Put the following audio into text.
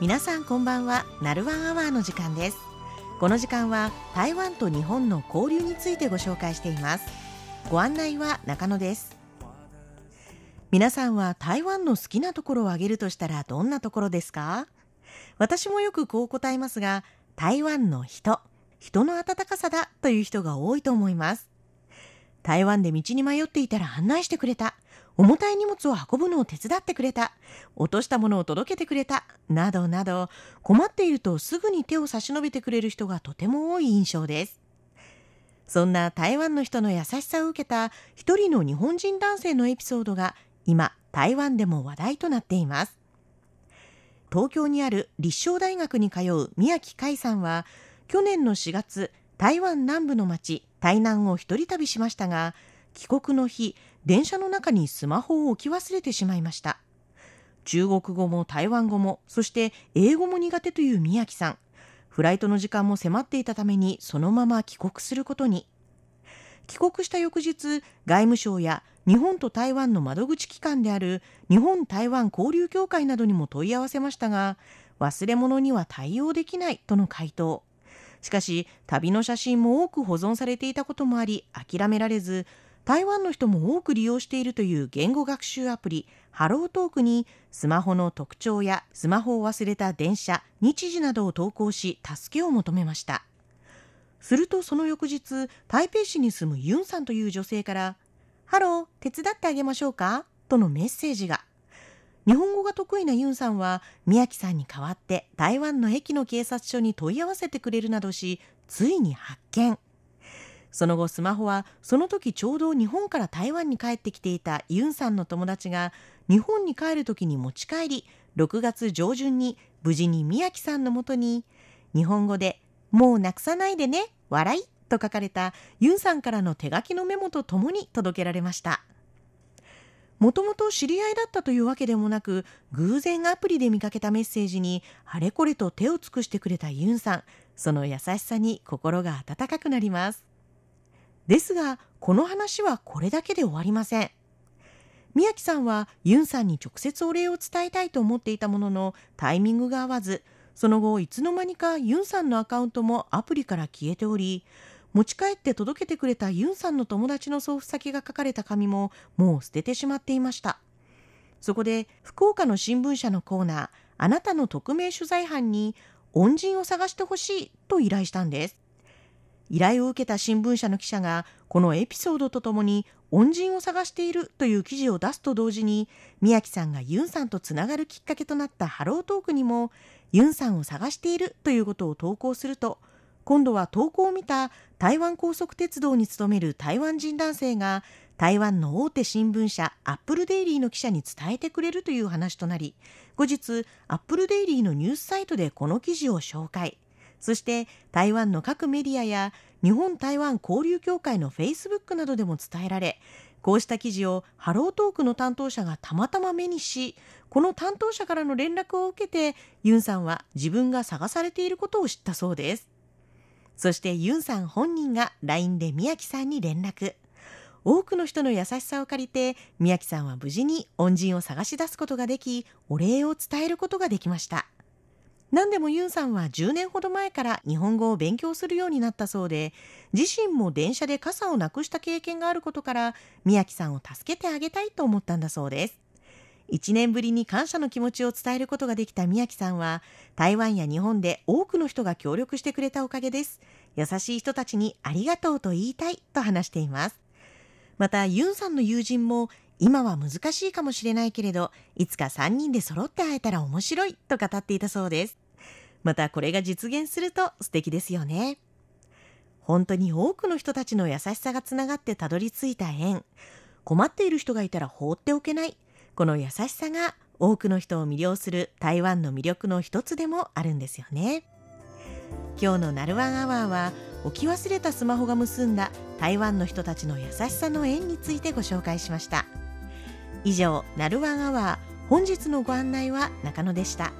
皆さんこんばんは。ナルワンアワーの時間です。この時間は台湾と日本の交流についてご紹介しています。ご案内は中野です。皆さんは台湾の好きなところを挙げるとしたらどんなところですか？私もよくこう答えますが台湾の人人の温かさだという人が多いと思います。台湾で道に迷っていたら案内してくれた。重たい荷物を運ぶのを手伝ってくれた、落としたものを届けてくれた、などなど、困っているとすぐに手を差し伸べてくれる人がとても多い印象です。そんな台湾の人の優しさを受けた一人の日本人男性のエピソードが今、台湾でも話題となっています。東京にある立正大学に通う宮城海さんは、去年の4月、台湾南部の町、台南を一人旅しましたが、帰国の日、電車の中にスマホを置き忘れてしまいました。中国語も台湾語も、そして英語も苦手という宮城さん。フライトの時間も迫っていたためにそのまま帰国することに。帰国した翌日、外務省や日本と台湾の窓口機関である日本台湾交流協会などにも問い合わせましたが、忘れ物には対応できないとの回答。しかし、旅の写真も多く保存されていたこともあり、諦められず、台湾の人も多く利用しているという言語学習アプリ HelloTalk にスマホの特徴やスマホを忘れた電車、日時などを投稿し助けを求めました。するとその翌日、台北市に住むユンさんという女性からハロー、手伝ってあげましょうか？とのメッセージが。日本語が得意なユンさんは宮城さんに代わって台湾の駅の警察署に問い合わせてくれるなどし、ついに発見。その後スマホはその時ちょうど日本から台湾に帰ってきていたユンさんの友達が日本に帰る時に持ち帰り6月上旬に無事に宮城さんのもとに日本語で「もうなくさないでね笑い」と書かれたユンさんからの手書きのメモとともに届けられました。もともと知り合いだったというわけでもなく偶然アプリで見かけたメッセージにあれこれと手を尽くしてくれたユンさんその優しさに心が温かくなりますですが、この話はこれだけで終わりません。宮城さんはユンさんに直接お礼を伝えたいと思っていたもののタイミングが合わず、その後いつの間にかユンさんのアカウントもアプリから消えており、持ち帰って届けてくれたユンさんの友達の送付先が書かれた紙ももう捨ててしまっていました。そこで福岡の新聞社のコーナー、あなたの匿名取材班に恩人を探してほしいと依頼したんです。依頼を受けた新聞社の記者がこのエピソードとともに恩人を探しているという記事を出すと同時に宮城さんがユンさんとつながるきっかけとなったハロートークにもユンさんを探しているということを投稿すると今度は投稿を見た台湾高速鉄道に勤める台湾人男性が台湾の大手新聞社アップルデイリーの記者に伝えてくれるという話となり後日アップルデイリーのニュースサイトでこの記事を紹介。そして台湾の各メディアや日本台湾交流協会のフェイスブックなどでも伝えられこうした記事をハロートークの担当者がたまたま目にしこの担当者からの連絡を受けてユンさんは自分が探されていることを知ったそうです。そしてユンさん本人が LINE で宮城さんに連絡。多くの人の優しさを借りて宮城さんは無事に恩人を探し出すことができお礼を伝えることができました。何でもユンさんは10年ほど前から日本語を勉強するようになったそうで、自身も電車で傘をなくした経験があることから、宮城さんを助けてあげたいと思ったんだそうです。1年ぶりに感謝の気持ちを伝えることができた宮城さんは、台湾や日本で多くの人が協力してくれたおかげです。優しい人たちにありがとうと言いたいと話しています。また、ユンさんの友人も、今は難しいかもしれないけれど、いつか3人で揃って会えたら面白いと語っていたそうです。またこれが実現すると素敵ですよね。本当に多くの人たちの優しさがつながってたどり着いた縁。困っている人がいたら放っておけない。この優しさが多くの人を魅了する台湾の魅力の一つでもあるんですよね。今日のナルワンアワーは置き忘れたスマホが結んだ台湾の人たちの優しさの縁についてご紹介しました。以上、ナルワンアワー本日のご案内は中野でした。